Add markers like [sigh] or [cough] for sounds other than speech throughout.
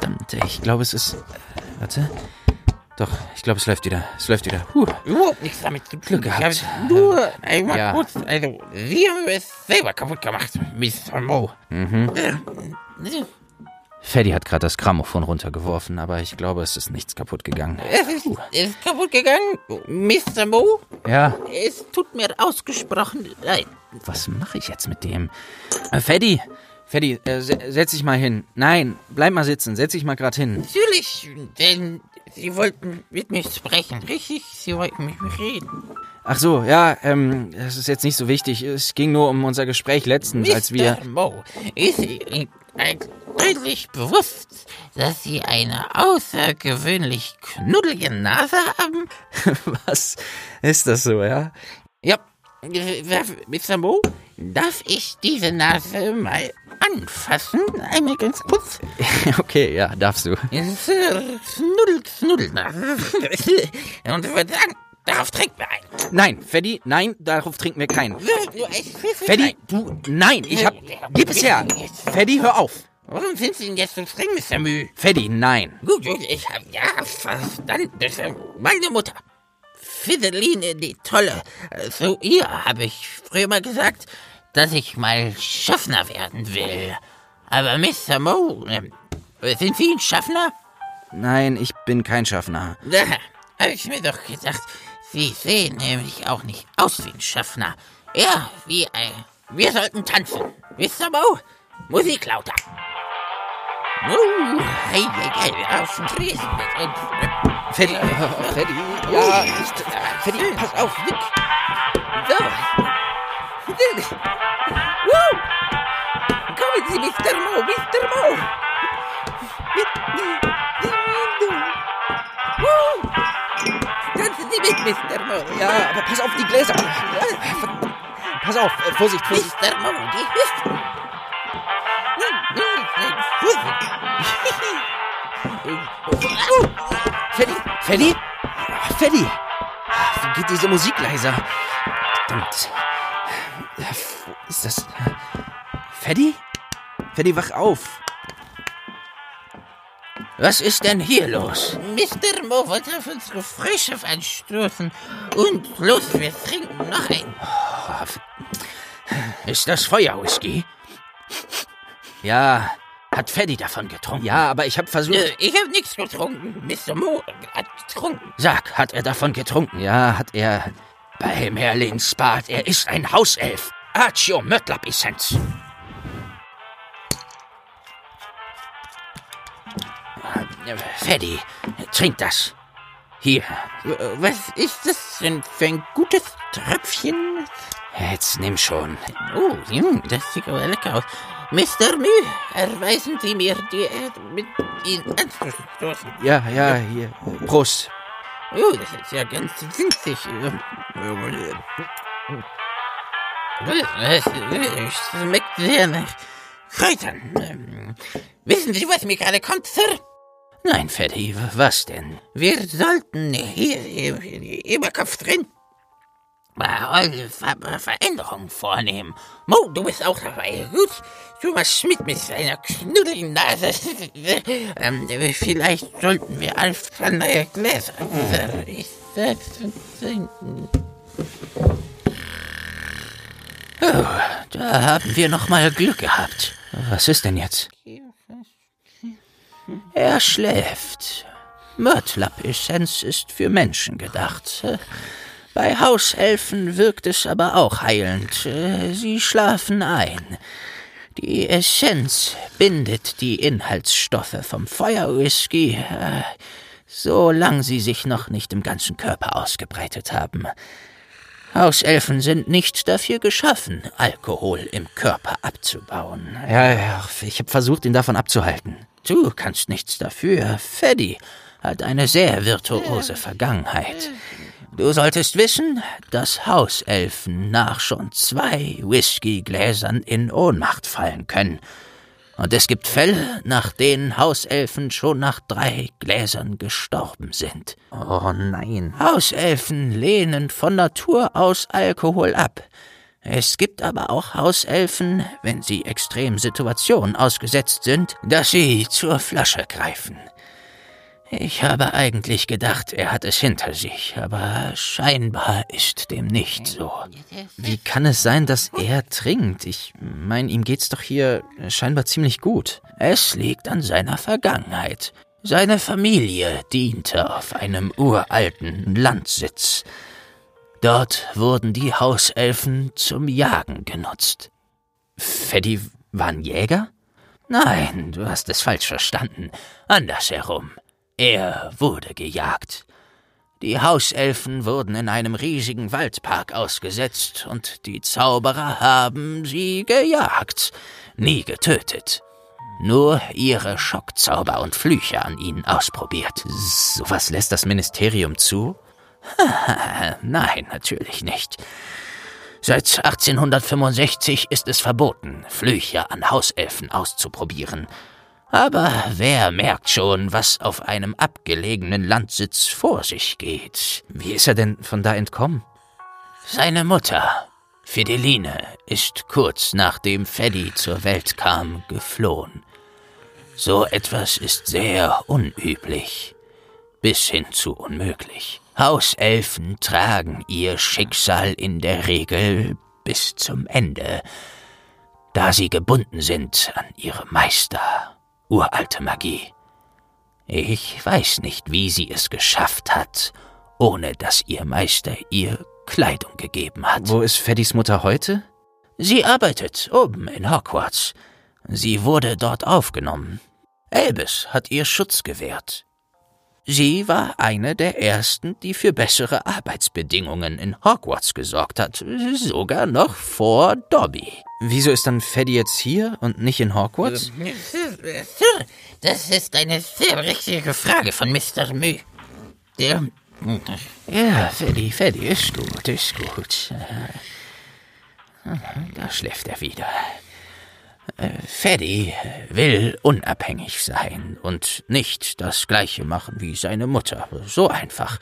Verdammt, ich glaube, es ist. Warte. Doch, ich glaube, es läuft wieder. Es läuft wieder. Huh. Überhaupt nichts damit zu tun. Glück gehabt. Ich habe nur einmal Ja. kurz, also, Sie haben es selber kaputt gemacht, Mr. Mo. Mhm. Äh, Freddy hat gerade das Grammophon runtergeworfen, aber ich glaube, es ist nichts kaputt gegangen. Es ist, es ist kaputt gegangen, Mr. Mo. Ja, Es tut mir ausgesprochen leid. was mache ich jetzt mit dem? Äh, Freddy, Freddy, äh, se- setz dich mal hin. Nein, bleib mal sitzen. Setz dich mal gerade hin. Natürlich, denn Sie wollten mit mir sprechen, richtig? Sie wollten mit mir reden. Ach so, ja, ähm, das ist jetzt nicht so wichtig. Es ging nur um unser Gespräch letztens, als wir. Mr. Mo, ist Ihnen eigentlich bewusst, dass Sie eine außergewöhnlich knuddelige Nase haben? [laughs] Was ist das so, ja? Ja, äh, Mr. Mo, darf ich diese Nase mal anfassen? Einmal ganz kurz. [laughs] okay, ja, darfst du. Knuddel, Knuddelnase. [laughs] Und würde sagen, darauf trinken wir ein. Nein, Freddy, nein, darauf trinken wir keinen. Freddy, du, nein, ich hab. Gib es her! Freddy, hör auf! Warum sind Sie denn jetzt so streng, Mr. Müh? Freddy, nein. Gut, gut, ich hab ja verstanden. Meine Mutter. Fideline, die Tolle. So ihr habe ich früher mal gesagt, dass ich mal Schaffner werden will. Aber Mr. Mo, äh, sind Sie ein Schaffner? Nein, ich bin kein Schaffner. Da habe ich mir doch gedacht, Sie sehen nämlich auch nicht aus wie ein Schaffner. Ja, wie ein... Wir sollten tanzen. Mr. Mo, Musik lauter. Freddy, Freddy, ja, ich, Freddy, pass auf. So. Woo! Kommen Sie, Mr. Mo, Mr. Mo. Woo! Tanzen Sie mit, Mr. Mo. Ja, aber pass auf die Gläser. Pass auf, äh, Vorsicht, Vorsicht. Mr. Mo, die Hüften. Freddy, Freddy? Ah, Freddy! Wie geht diese Musik leiser? Verdammt. Wo ist das? Freddy? Freddy, wach auf. Was ist denn hier los? Mr. Mo wollte auf unsere Freundschaft anstoßen. Und los, wir trinken noch ein. Ist das Feuerwhisky? Ja. Hat Freddy davon getrunken? Ja, aber ich habe versucht. Äh, Ich habe nichts getrunken. Mr. Mo hat getrunken. Sag, hat er davon getrunken? Ja, hat er. Bei Merlins Bad. Er ist ein Hauself. Accio Mötlap-Essenz. Freddy, trink das. Hier, Was ist das denn für ein gutes Tröpfchen? jetzt nimm schon. Oh, das sieht aber lecker aus. Mr. Mü, erweisen Sie mir die Erde mit Ihnen anzustoßen. Ja, ja, hier. Prost. Oh, das ist ja ganz winzig. Es schmeckt sehr nach Kräutern. Wissen Sie, was mir gerade kommt, Sir? Nein, Freddy, was denn? Wir sollten hier im Überkopf drin Ver Veränderungen vornehmen. Mo, du bist auch dabei. Gut. Thomas Schmidt mit seiner knuddeligen Nase. ähm, vielleicht sollten wir Gläser. Ich sag's und trinken. Da haben wir noch mal Glück gehabt. Was ist denn jetzt? Er schläft. Mörtlap-Essenz ist für Menschen gedacht. Bei Hauselfen wirkt es aber auch heilend. Sie schlafen ein. Die Essenz bindet die Inhaltsstoffe vom Feuerwhisky, äh, solange sie sich noch nicht im ganzen Körper ausgebreitet haben. Hauselfen sind nicht dafür geschaffen, Alkohol im Körper abzubauen. Ja, ja, ich habe versucht, ihn davon abzuhalten. Du kannst nichts dafür. Freddy hat eine sehr virtuose Vergangenheit. Du solltest wissen, dass Hauselfen nach schon zwei Whiskygläsern in Ohnmacht fallen können. Und es gibt Fälle, nach denen Hauselfen schon nach drei Gläsern gestorben sind. Oh nein. Hauselfen lehnen von Natur aus Alkohol ab. Es gibt aber auch Hauselfen, wenn sie extremen Situationen ausgesetzt sind, dass sie zur Flasche greifen. Ich habe eigentlich gedacht, er hat es hinter sich, aber scheinbar ist dem nicht so. Wie kann es sein, dass er trinkt? Ich meine, ihm geht's doch hier scheinbar ziemlich gut. Es liegt an seiner Vergangenheit. Seine Familie diente auf einem uralten Landsitz. Dort wurden die Hauselfen zum Jagen genutzt. Freddy war ein Jäger? Nein, du hast es falsch verstanden. Andersherum. Er wurde gejagt. Die Hauselfen wurden in einem riesigen Waldpark ausgesetzt und die Zauberer haben sie gejagt, nie getötet. Nur ihre Schockzauber und Flüche an ihnen ausprobiert. Sowas lässt das Ministerium zu? [laughs] Nein, natürlich nicht. Seit 1865 ist es verboten, Flüche an Hauselfen auszuprobieren. Aber wer merkt schon, was auf einem abgelegenen Landsitz vor sich geht? Wie ist er denn von da entkommen? Seine Mutter, Fideline, ist kurz nachdem Feddy zur Welt kam, geflohen. So etwas ist sehr unüblich, bis hin zu unmöglich. Hauselfen tragen ihr Schicksal in der Regel bis zum Ende, da sie gebunden sind an ihre Meister uralte Magie. Ich weiß nicht, wie sie es geschafft hat, ohne dass ihr Meister ihr Kleidung gegeben hat. Wo ist Feddys Mutter heute? Sie arbeitet oben in Hogwarts. Sie wurde dort aufgenommen. Elbes hat ihr Schutz gewährt. Sie war eine der ersten, die für bessere Arbeitsbedingungen in Hogwarts gesorgt hat, sogar noch vor Dobby. Wieso ist dann Freddy jetzt hier und nicht in Hogwarts? Das ist eine sehr richtige Frage von Mr. Mü. Der. Ja, Freddy, Freddy ist gut, ist gut. Da schläft er wieder. Freddy will unabhängig sein und nicht das gleiche machen wie seine Mutter. So einfach.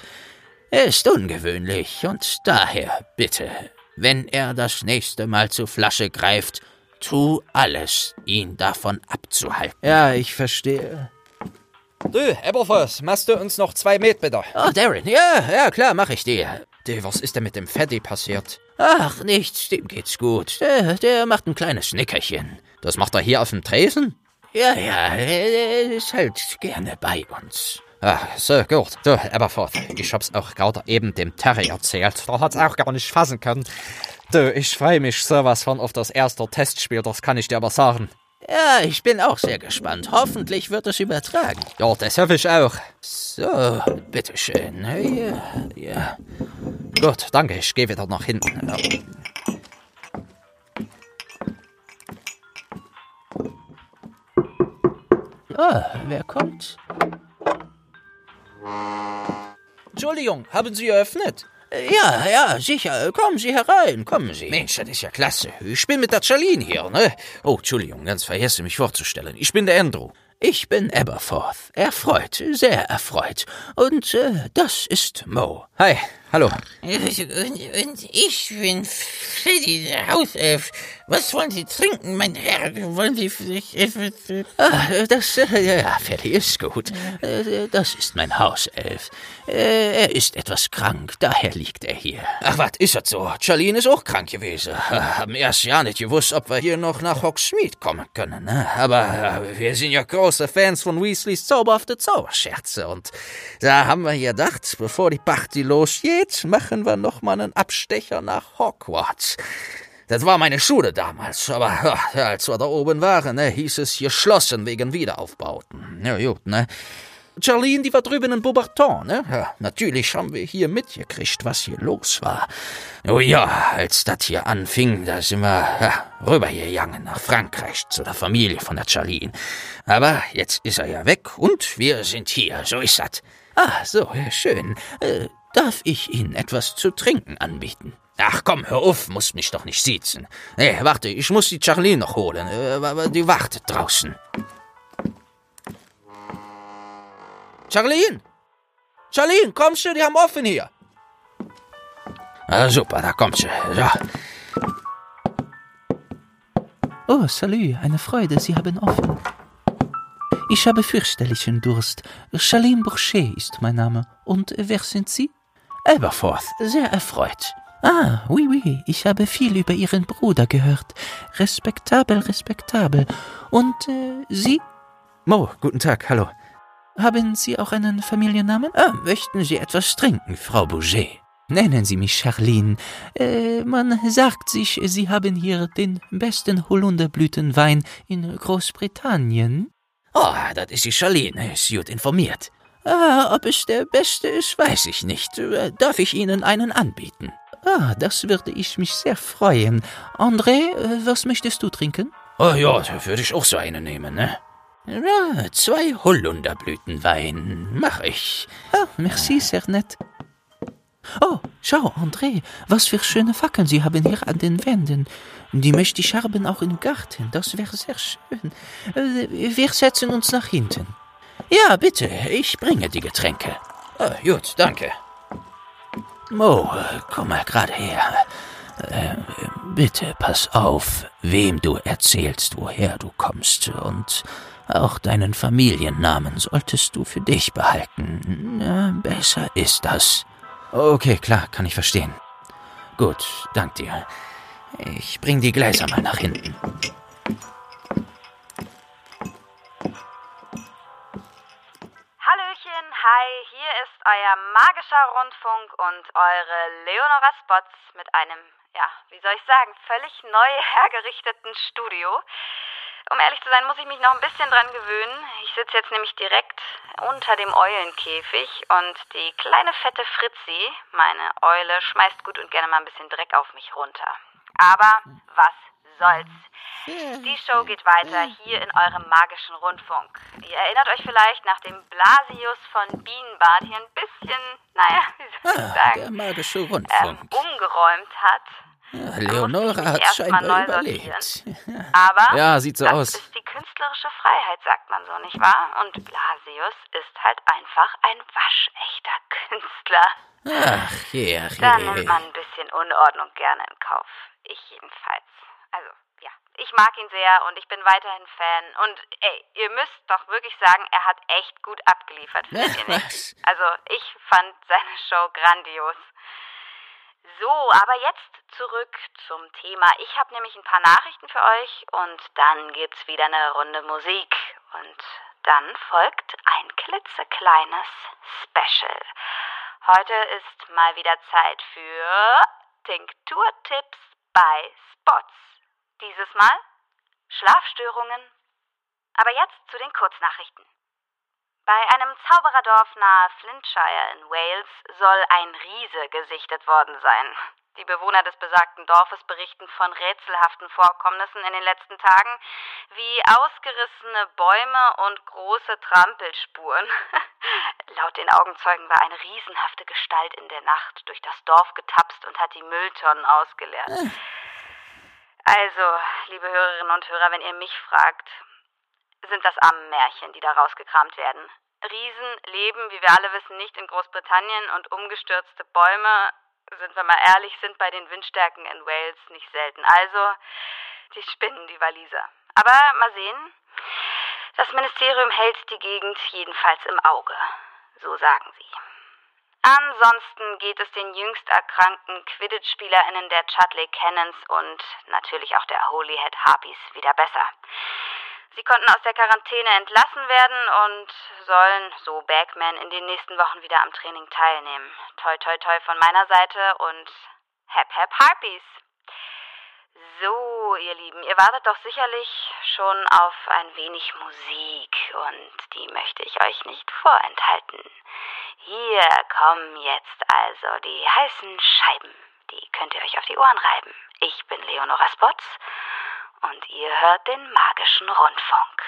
Er ist ungewöhnlich und daher bitte wenn er das nächste Mal zur Flasche greift, tu alles, ihn davon abzuhalten. Ja, ich verstehe. Du, Eberfuss, machst du uns noch zwei Met, bitte? Oh, Darren, ja, ja, klar, mach ich dir. Du, was ist denn mit dem Freddy passiert? Ach, nichts, dem geht's gut. Der, der macht ein kleines Nickerchen. Das macht er hier auf dem Tresen? Ja, ja, er ist halt gerne bei uns. Ah, so, gut. Du, Aberforth, ich hab's auch gerade eben dem Terry erzählt. Da hat's auch gar nicht fassen können. Du, ich freue mich sowas von auf das erste Testspiel, das kann ich dir aber sagen. Ja, ich bin auch sehr gespannt. Hoffentlich wird es übertragen. Ja, das hoffe ich auch. So, bitteschön. Ja, ja. Gut, danke, ich gehe wieder nach hinten. Ja. Ah, wer kommt? Entschuldigung, haben Sie eröffnet? Ja, ja, sicher. Kommen Sie herein, kommen Sie. Mensch, das ist ja klasse. Ich bin mit der Charlene hier, ne? Oh, Entschuldigung, ganz vergessen, mich vorzustellen. Ich bin der Andrew. Ich bin Aberforth. Erfreut, sehr erfreut. Und äh, das ist Mo. Hi, hallo. Und, und ich bin Freddy, der Hauself. Was wollen Sie trinken, mein Herr? Wollen Sie etwas... Ah, das, äh, ja, Freddy ist gut. Äh, das ist mein Hauself. Äh, er ist etwas krank, daher liegt er hier. Ach, was ist das so? Charlene ist auch krank gewesen. Haben erst ja nicht gewusst, ob wir hier noch nach Hogsmeade kommen können. Ne? Aber äh, wir sind ja große Fans von Weasleys zauberhafte Zauberscherze. Und da haben wir gedacht, bevor die Party losgeht, machen wir noch mal einen Abstecher nach Hogwarts. Das war meine Schule damals, aber als wir da oben waren, ne, hieß es geschlossen wegen Wiederaufbauten. Ja, gut, ne? Charlene, die war drüben in Beaubarton, ne? Ja, natürlich haben wir hier mitgekriegt, was hier los war. Oh ja, als das hier anfing, da sind wir ja, rübergegangen nach Frankreich zu der Familie von der Charlene. Aber jetzt ist er ja weg und wir sind hier, so ist das. Ah, so, schön. Äh, darf ich Ihnen etwas zu trinken anbieten? Ach komm, hör auf, musst mich doch nicht siezen. Nee, warte, ich muss die Charlene noch holen. Äh, die wartet draußen. Charlene! Charlene, kommst du? Die haben offen hier. Ah, super, da kommt sie. So. Oh, salut, eine Freude, Sie haben offen. Ich habe fürchterlichen Durst. Charlene Bourget ist mein Name. Und wer sind Sie? Aberforth, sehr erfreut. Ah, oui, oui, ich habe viel über Ihren Bruder gehört. Respektabel, respektabel. Und äh, Sie? Mo, guten Tag, hallo. Haben Sie auch einen Familiennamen? Ah, möchten Sie etwas trinken, Frau Bouget? Nennen Sie mich Charlene. Äh, man sagt sich, Sie haben hier den besten Holunderblütenwein in Großbritannien. Oh, das ist die Charlene, ist gut informiert. Ah, ob es der beste ist, weiß ich nicht. Darf ich Ihnen einen anbieten? Ah, das würde ich mich sehr freuen. André, was möchtest du trinken? Oh ja, da würde ich auch so eine nehmen, ne? Ja, zwei Holunderblütenwein, mach ich. Ah, merci, sehr nett. Oh, schau, André, was für schöne Fackeln Sie haben hier an den Wänden. Die möchte ich haben auch im Garten, das wäre sehr schön. Äh, wir setzen uns nach hinten. Ja, bitte, ich bringe die Getränke. Oh, gut, danke. Mo, komm mal gerade her. Äh, bitte pass auf, wem du erzählst, woher du kommst. Und auch deinen Familiennamen solltest du für dich behalten. Ja, besser ist das. Okay, klar, kann ich verstehen. Gut, dank dir. Ich bring die Gläser mal nach hinten. Hi, hier ist euer magischer Rundfunk und eure Leonora Spots mit einem, ja, wie soll ich sagen, völlig neu hergerichteten Studio. Um ehrlich zu sein, muss ich mich noch ein bisschen dran gewöhnen. Ich sitze jetzt nämlich direkt unter dem Eulenkäfig und die kleine fette Fritzi, meine Eule, schmeißt gut und gerne mal ein bisschen Dreck auf mich runter. Aber was soll's? Die Show geht weiter hier in eurem magischen Rundfunk. Ihr erinnert euch vielleicht, nachdem Blasius von Bienenbad hier ein bisschen, naja, [laughs] wie soll ich Ah, sagen, der magische ähm, Rundfunk. umgeräumt hat. Ja, Leonora mich hat scheinbar neu überlebt. Aber Ja, sieht so das aus. ist die künstlerische Freiheit, sagt man so, nicht wahr? Und Blasius ist halt einfach ein waschechter Künstler. Ach je, ach Da je. nimmt man ein bisschen Unordnung gerne in Kauf. Ich jedenfalls. Also, ja. Ich mag ihn sehr und ich bin weiterhin Fan. Und ey, ihr müsst doch wirklich sagen, er hat echt gut abgeliefert, [laughs] findet ihr nicht? Also, ich fand seine Show grandios. So, aber jetzt zurück zum Thema. Ich habe nämlich ein paar Nachrichten für euch und dann gibt's wieder eine Runde Musik. Und dann folgt ein klitzekleines Special. Heute ist mal wieder Zeit für Tinkturtipps bei Spots. Dieses Mal Schlafstörungen. Aber jetzt zu den Kurznachrichten. Bei einem Zaubererdorf nahe Flintshire in Wales soll ein Riese gesichtet worden sein. Die Bewohner des besagten Dorfes berichten von rätselhaften Vorkommnissen in den letzten Tagen, wie ausgerissene Bäume und große Trampelspuren. [laughs] Laut den Augenzeugen war eine riesenhafte Gestalt in der Nacht durch das Dorf getapst und hat die Mülltonnen ausgeleert. Also, liebe Hörerinnen und Hörer, wenn ihr mich fragt, sind das Ammenmärchen, die da rausgekramt werden. Riesen leben, wie wir alle wissen, nicht in Großbritannien und umgestürzte Bäume, sind wir mal ehrlich, sind bei den Windstärken in Wales nicht selten. Also, die spinnen die Waliser. Aber mal sehen. Das Ministerium hält die Gegend jedenfalls im Auge. So sagen sie. Ansonsten geht es den jüngst erkrankten Quidditch-SpielerInnen der Chudley Cannons und natürlich auch der Holyhead Harpies wieder besser. Sie konnten aus der Quarantäne entlassen werden und sollen, so Bagman, in den nächsten Wochen wieder am Training teilnehmen. Toi, toi, toi von meiner Seite und Hep, Hep Harpies. So, ihr Lieben, ihr wartet doch sicherlich schon auf ein wenig Musik und die möchte ich euch nicht vorenthalten. Hier kommen jetzt also die heißen Scheiben. Die könnt ihr euch auf die Ohren reiben. Ich bin Leonora Spots und ihr hört den magischen Rundfunk.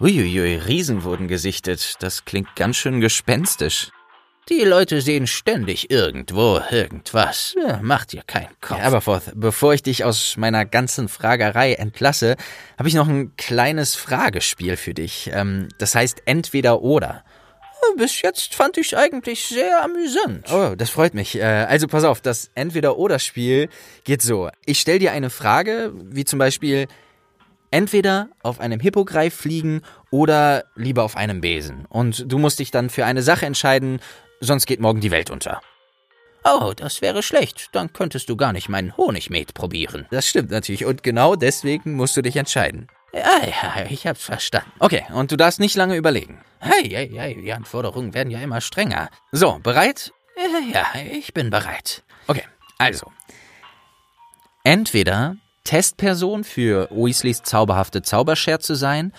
Uiuiui, Riesen wurden gesichtet. Das klingt ganz schön gespenstisch. Die Leute sehen ständig irgendwo irgendwas. Ja, macht dir keinen Kopf. Ja, Aberforth, bevor ich dich aus meiner ganzen Fragerei entlasse, habe ich noch ein kleines Fragespiel für dich. Ähm, das heißt entweder oder. Bis jetzt fand ich's eigentlich sehr amüsant. Oh, das freut mich. Äh, Also pass auf, das Entweder-Oder-Spiel geht so. Ich stell dir eine Frage, wie zum Beispiel entweder auf einem Hippogreif fliegen oder lieber auf einem Besen. Und du musst dich dann für eine Sache entscheiden, sonst geht morgen die Welt unter. Oh, das wäre schlecht. Dann könntest du gar nicht meinen Honigmet probieren. Das stimmt natürlich. Und genau deswegen musst du dich entscheiden. Ja, ja, ich hab's verstanden. Okay, und du darfst nicht lange überlegen. Hey, hey, hey, die Anforderungen werden ja immer strenger. So, bereit? Ja, ja, ich bin bereit. Okay, also. Entweder Testperson für Weasleys zauberhafte Zauberscherze sein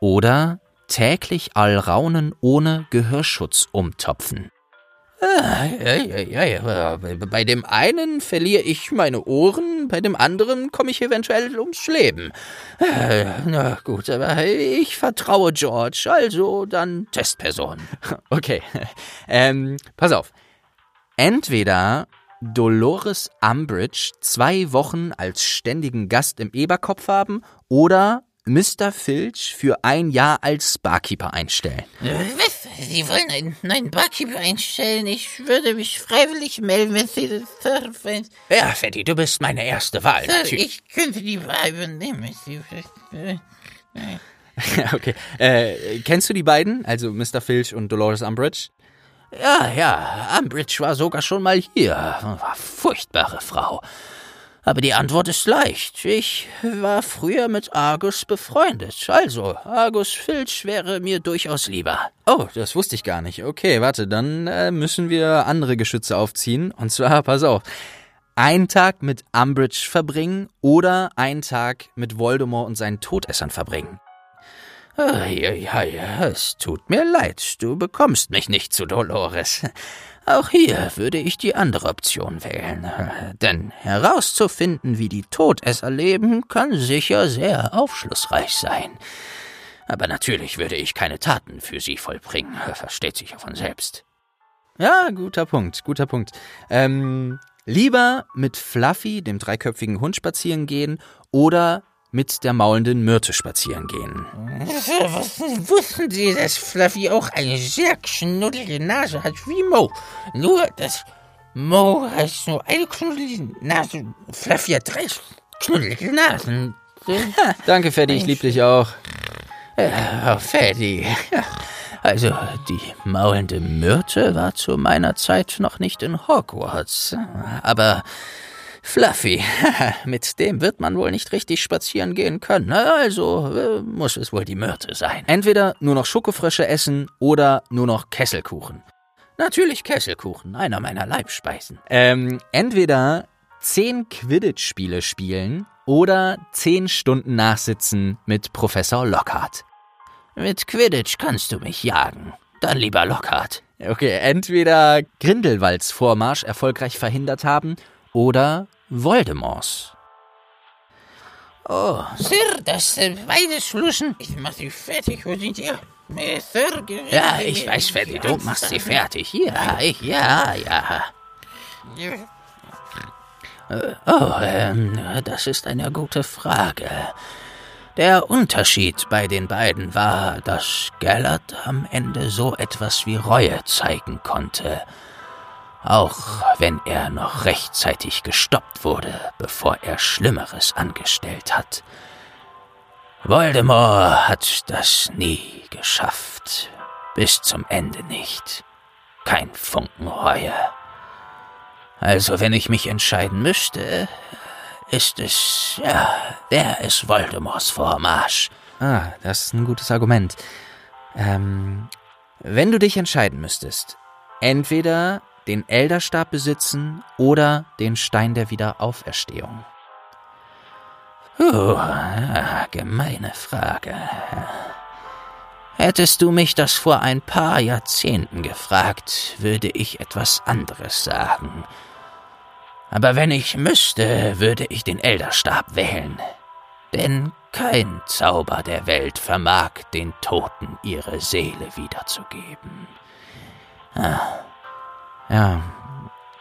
oder täglich Allraunen ohne Gehörschutz umtopfen. Ah. Bei dem einen verliere ich meine Ohren, bei dem anderen komme ich eventuell ums Leben. Äh, Na gut, aber ich vertraue George, also dann Testperson. [laughs] Okay, ähm, pass auf. Entweder Dolores Umbridge zwei Wochen als ständigen Gast im Eberkopf haben oder Mr. Filch für ein Jahr als Barkeeper einstellen. Was? Sie wollen einen neuen Barkeeper einstellen? Ich würde mich freiwillig melden, wenn Sie das dürfen. Ja, Freddy, du bist meine erste Wahl. Sir, natürlich. ich könnte die Wahl übernehmen. Sie, [laughs] okay, äh, kennst du die beiden? Also Mr. Filch und Dolores Umbridge? Ja, ja, Umbridge war sogar schon mal hier. War furchtbare Frau. Aber die Antwort ist leicht. Ich war früher mit Argus befreundet. Also, Argus Filch wäre mir durchaus lieber. Oh, das wusste ich gar nicht. Okay, warte, dann äh, müssen wir andere Geschütze aufziehen. Und zwar, [laughs] pass auf, einen Tag mit Umbridge verbringen oder einen Tag mit Voldemort und seinen Todessern verbringen. Ja, ja, ja, es tut mir leid. Du bekommst mich nicht zu Dolores. Auch hier würde ich die andere Option wählen. [laughs] Denn herauszufinden, wie die Todesser leben, kann sicher sehr aufschlussreich sein. Aber natürlich würde ich keine Taten für sie vollbringen. [laughs] Versteht sich ja von selbst. Ja, guter Punkt, guter Punkt. Ähm, lieber mit Fluffy, dem dreiköpfigen Hund, spazieren gehen oder mit der maulenden Myrte spazieren gehen. Wussten Sie, dass Fluffy auch eine sehr knuddelige Nase hat wie Mo? Nur, dass Mo hat nur eine knuddelige Nase. Fluffy hat drei knuddelige Nasen. [laughs] Danke, Freddy, ich lieb dich auch. Oh, Freddy. Also, die maulende Myrte war zu meiner Zeit noch nicht in Hogwarts. Aber Fluffy, [laughs] mit dem wird man wohl nicht richtig spazieren gehen können. Also äh, muss es wohl die Myrte sein. Entweder nur noch Schokofrösche essen oder nur noch Kesselkuchen. Natürlich Kesselkuchen, einer meiner Leibspeisen. Ähm, entweder zehn Quidditch-Spiele spielen oder zehn Stunden nachsitzen mit Professor Lockhart. Mit Quidditch kannst du mich jagen. Dann lieber Lockhart. Okay, entweder Grindelwalds Vormarsch erfolgreich verhindert haben oder Voldemorts. Oh, Sir, das sind beide Schlussen. Ich mach sie fertig. Wo sind ihr? Äh, Ja, ich weiß, Freddy, du machst sie fertig. Ja, ich, ja, ja. Oh, ähm, das ist eine gute Frage. Der Unterschied bei den beiden war, dass Gellert am Ende so etwas wie Reue zeigen konnte. Auch wenn er noch rechtzeitig gestoppt wurde, bevor er Schlimmeres angestellt hat. Voldemort hat das nie geschafft. Bis zum Ende nicht. Kein Funken Reue. Also, wenn ich mich entscheiden müsste, ist es, ja, wäre es Voldemorts Vormarsch. Ah, das ist ein gutes Argument. Ähm, wenn du dich entscheiden müsstest, entweder den Elderstab besitzen oder den Stein der Wiederauferstehung. Ah, gemeine Frage. Hättest du mich das vor ein paar Jahrzehnten gefragt, würde ich etwas anderes sagen. Aber wenn ich müsste, würde ich den Elderstab wählen. Denn kein Zauber der Welt vermag den Toten ihre Seele wiederzugeben. Ja.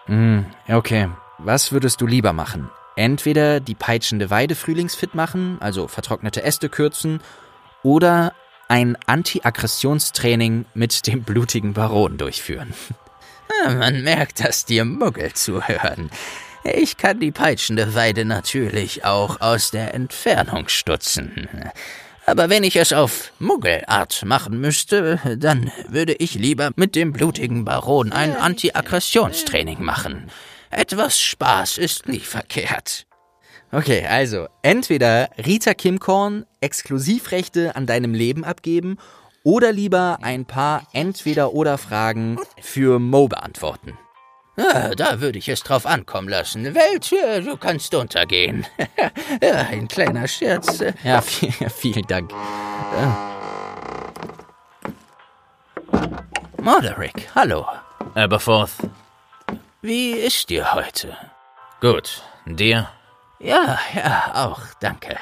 Hm, okay. Was würdest du lieber machen? Entweder die peitschende Weide frühlingsfit machen, also vertrocknete Äste kürzen, oder ein Anti-Aggressionstraining mit dem blutigen Baron durchführen. [laughs] Man merkt, dass dir Muggel zuhören. Ich kann die peitschende Weide natürlich auch aus der Entfernung stutzen. Aber wenn ich es auf Muggelart machen müsste, dann würde ich lieber mit dem blutigen Baron ein Anti-Aggressionstraining machen. Etwas Spaß ist nie verkehrt. Okay, also entweder Rita Kimkorn Exklusivrechte an deinem Leben abgeben oder lieber ein paar Entweder-Oder-Fragen für Mo beantworten. Ah, da würde ich es drauf ankommen lassen. Welt, du kannst untergehen. ja, [laughs] ein kleiner Scherz. Ja, viel, [laughs] vielen Dank. Morderick, hallo. Aberforth. Wie ist dir heute? Gut. Dir? Ja, ja, auch, danke.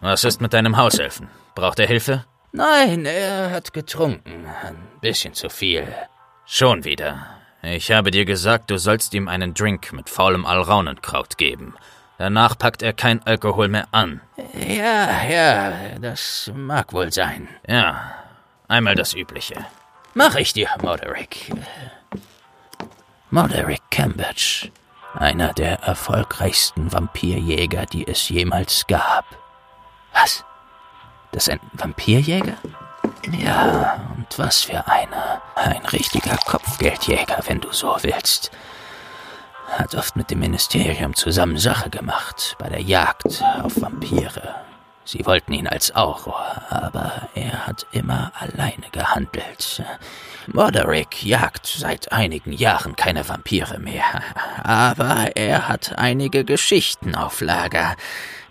Was ist mit deinem Hauselfen? Braucht er Hilfe? Nein, er hat getrunken. Ein bisschen zu viel. Schon wieder. Ich habe dir gesagt, du sollst ihm einen Drink mit faulem Alraunenkraut geben. Danach packt er kein Alkohol mehr an. Ja, ja, das mag wohl sein. Ja, einmal das Übliche. Mach ich dir, Moderick. Moderick Cambridge, einer der erfolgreichsten Vampirjäger, die es jemals gab. Was? Das ist ein Vampirjäger? Ja, und was für einer. Ein richtiger Kopfgeldjäger, wenn du so willst. Hat oft mit dem Ministerium zusammen Sache gemacht bei der Jagd auf Vampire. Sie wollten ihn als Auror, aber er hat immer alleine gehandelt. Moderick jagt seit einigen Jahren keine Vampire mehr, aber er hat einige Geschichten auf Lager,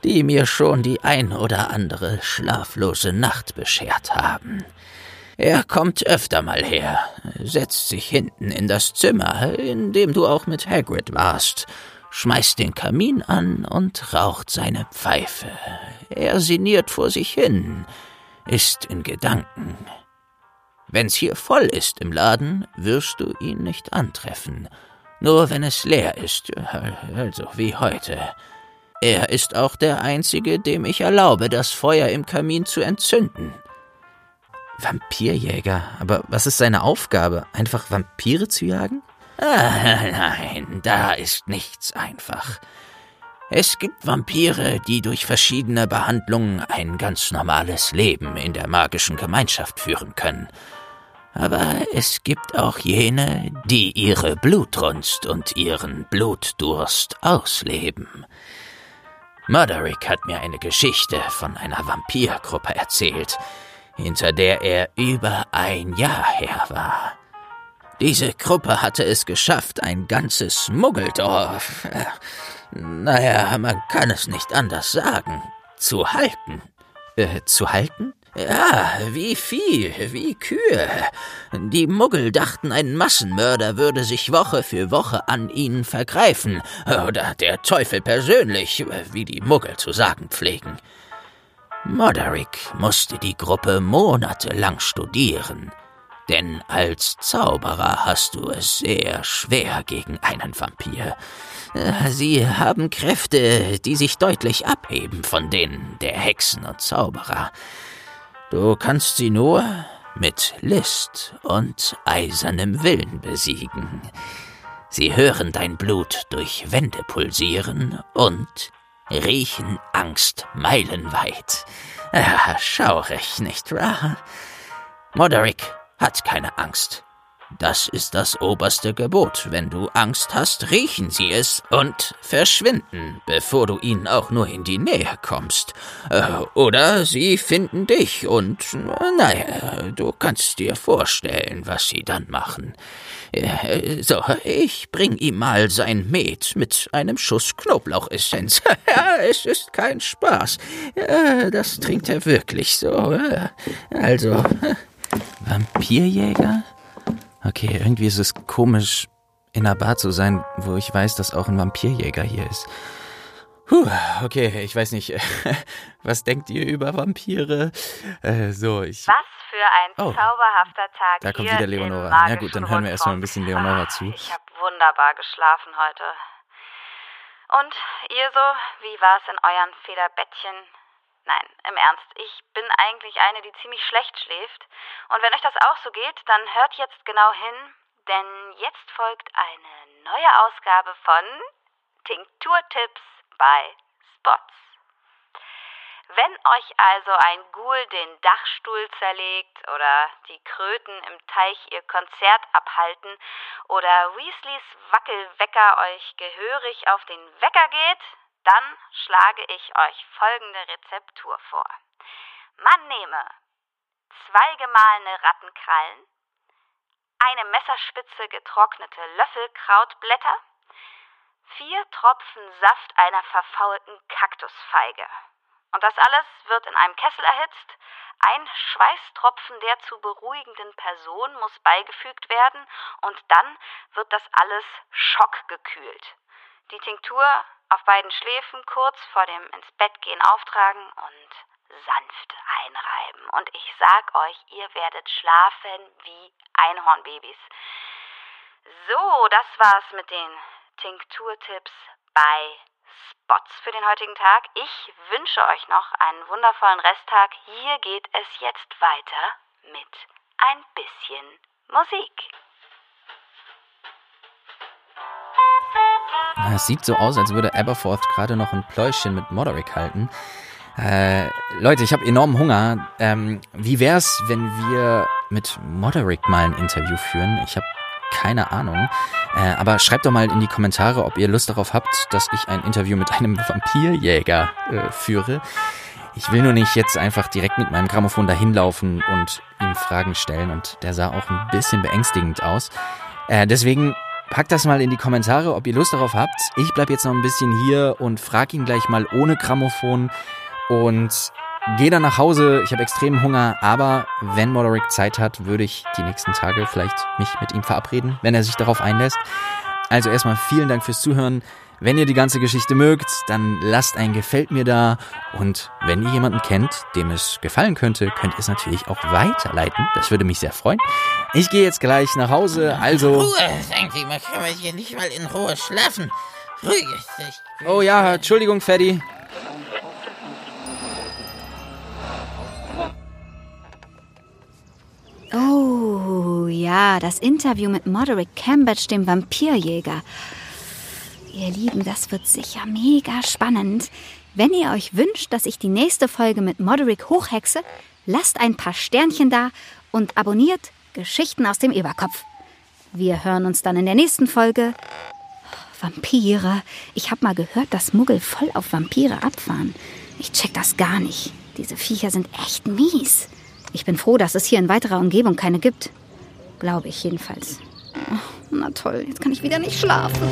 die mir schon die ein oder andere schlaflose Nacht beschert haben. Er kommt öfter mal her, setzt sich hinten in das Zimmer, in dem du auch mit Hagrid warst, schmeißt den Kamin an und raucht seine Pfeife. Er sinniert vor sich hin, ist in Gedanken. Wenn's hier voll ist im Laden, wirst du ihn nicht antreffen. Nur wenn es leer ist, also wie heute. Er ist auch der Einzige, dem ich erlaube, das Feuer im Kamin zu entzünden. Vampirjäger, aber was ist seine Aufgabe? Einfach Vampire zu jagen? Ah, nein, da ist nichts einfach. Es gibt Vampire, die durch verschiedene Behandlungen ein ganz normales Leben in der magischen Gemeinschaft führen können. Aber es gibt auch jene, die ihre Blutrunst und ihren Blutdurst ausleben. Murderick hat mir eine Geschichte von einer Vampirgruppe erzählt, hinter der er über ein Jahr her war. Diese Gruppe hatte es geschafft, ein ganzes Muggeldorf, äh, naja, man kann es nicht anders sagen, zu halten. Äh, zu halten? Ja, wie Vieh, wie Kühe. Die Muggel dachten, ein Massenmörder würde sich Woche für Woche an ihnen vergreifen, oder der Teufel persönlich, wie die Muggel zu sagen pflegen. Moderick musste die Gruppe monatelang studieren, denn als Zauberer hast du es sehr schwer gegen einen Vampir. Sie haben Kräfte, die sich deutlich abheben von denen der Hexen und Zauberer. Du kannst sie nur mit List und eisernem Willen besiegen. Sie hören dein Blut durch Wände pulsieren und riechen Angst meilenweit. Ah, schaurig, nicht wahr? Moderick hat keine Angst. Das ist das oberste Gebot. Wenn du Angst hast, riechen sie es und verschwinden, bevor du ihnen auch nur in die Nähe kommst. Äh, oder sie finden dich und, naja, du kannst dir vorstellen, was sie dann machen. Äh, so, ich bring ihm mal sein Met mit einem Schuss Knoblauchessenz. [laughs] es ist kein Spaß. Ja, das trinkt er wirklich so. Also. [laughs] Vampirjäger? Okay, irgendwie ist es komisch, in einer Bar zu sein, wo ich weiß, dass auch ein Vampirjäger hier ist. Puh, okay, ich weiß nicht. [laughs] Was denkt ihr über Vampire? Äh, so, ich. Was für ein oh, zauberhafter Tag. Da kommt wieder Leonora. Na gut, dann hören wir erstmal ein bisschen Leonora zu. Ich habe wunderbar geschlafen heute. Und ihr so, wie war es in euren Federbettchen? Nein, im Ernst, ich bin eigentlich eine, die ziemlich schlecht schläft. Und wenn euch das auch so geht, dann hört jetzt genau hin, denn jetzt folgt eine neue Ausgabe von Tinkturtipps bei Spots. Wenn euch also ein Ghoul den Dachstuhl zerlegt oder die Kröten im Teich ihr Konzert abhalten oder Weasleys Wackelwecker euch gehörig auf den Wecker geht, dann schlage ich euch folgende Rezeptur vor. Man nehme zwei gemahlene Rattenkrallen, eine Messerspitze getrocknete Löffelkrautblätter, vier Tropfen Saft einer verfaulten Kaktusfeige. Und das alles wird in einem Kessel erhitzt. Ein Schweißtropfen der zu beruhigenden Person muss beigefügt werden und dann wird das alles schockgekühlt. Die Tinktur auf beiden Schläfen kurz vor dem ins Bett gehen auftragen und sanft einreiben. Und ich sag euch, ihr werdet schlafen wie Einhornbabys. So, das war's mit den Tinkturtipps bei Spots für den heutigen Tag. Ich wünsche euch noch einen wundervollen Resttag. Hier geht es jetzt weiter mit ein bisschen Musik. Es sieht so aus, als würde Aberforth gerade noch ein Pläuschen mit Moderick halten. Äh, Leute, ich habe enormen Hunger. Ähm, wie wär's, wenn wir mit Moderick mal ein Interview führen? Ich habe keine Ahnung. Äh, aber schreibt doch mal in die Kommentare, ob ihr Lust darauf habt, dass ich ein Interview mit einem [laughs] Vampirjäger äh, führe. Ich will nur nicht jetzt einfach direkt mit meinem Grammophon dahin laufen und ihm Fragen stellen. Und der sah auch ein bisschen beängstigend aus. Äh, deswegen packt das mal in die Kommentare, ob ihr Lust darauf habt. Ich bleib jetzt noch ein bisschen hier und frag ihn gleich mal ohne Grammophon und gehe dann nach Hause. Ich habe extremen Hunger, aber wenn Moderick Zeit hat, würde ich die nächsten Tage vielleicht mich mit ihm verabreden, wenn er sich darauf einlässt. Also erstmal vielen Dank fürs Zuhören. Wenn ihr die ganze Geschichte mögt, dann lasst ein Gefällt mir da. Und wenn ihr jemanden kennt, dem es gefallen könnte, könnt ihr es natürlich auch weiterleiten. Das würde mich sehr freuen. Ich gehe jetzt gleich nach Hause, also... Ruhe, sagen Sie mal, kann man hier nicht mal in Ruhe schlafen? Ruhig ist Oh ja, Entschuldigung, Freddy. Oh, ja, das Interview mit Moderick Cambridge, dem Vampirjäger. Ihr Lieben, das wird sicher mega spannend. Wenn ihr euch wünscht, dass ich die nächste Folge mit Moderick hochhexe, lasst ein paar Sternchen da und abonniert Geschichten aus dem Überkopf. Wir hören uns dann in der nächsten Folge. Vampire. Ich hab mal gehört, dass Muggel voll auf Vampire abfahren. Ich check das gar nicht. Diese Viecher sind echt mies. Ich bin froh, dass es hier in weiterer Umgebung keine gibt. Glaube ich jedenfalls. Na toll, jetzt kann ich wieder nicht schlafen.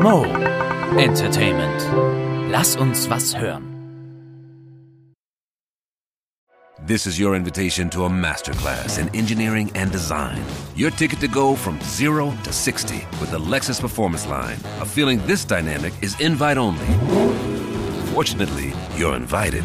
Mo Entertainment. Lass uns was hören. This is your invitation to a masterclass in engineering and design. Your ticket to go from zero to 60 with the Lexus Performance Line. A feeling this dynamic is invite only. Fortunately, you're invited.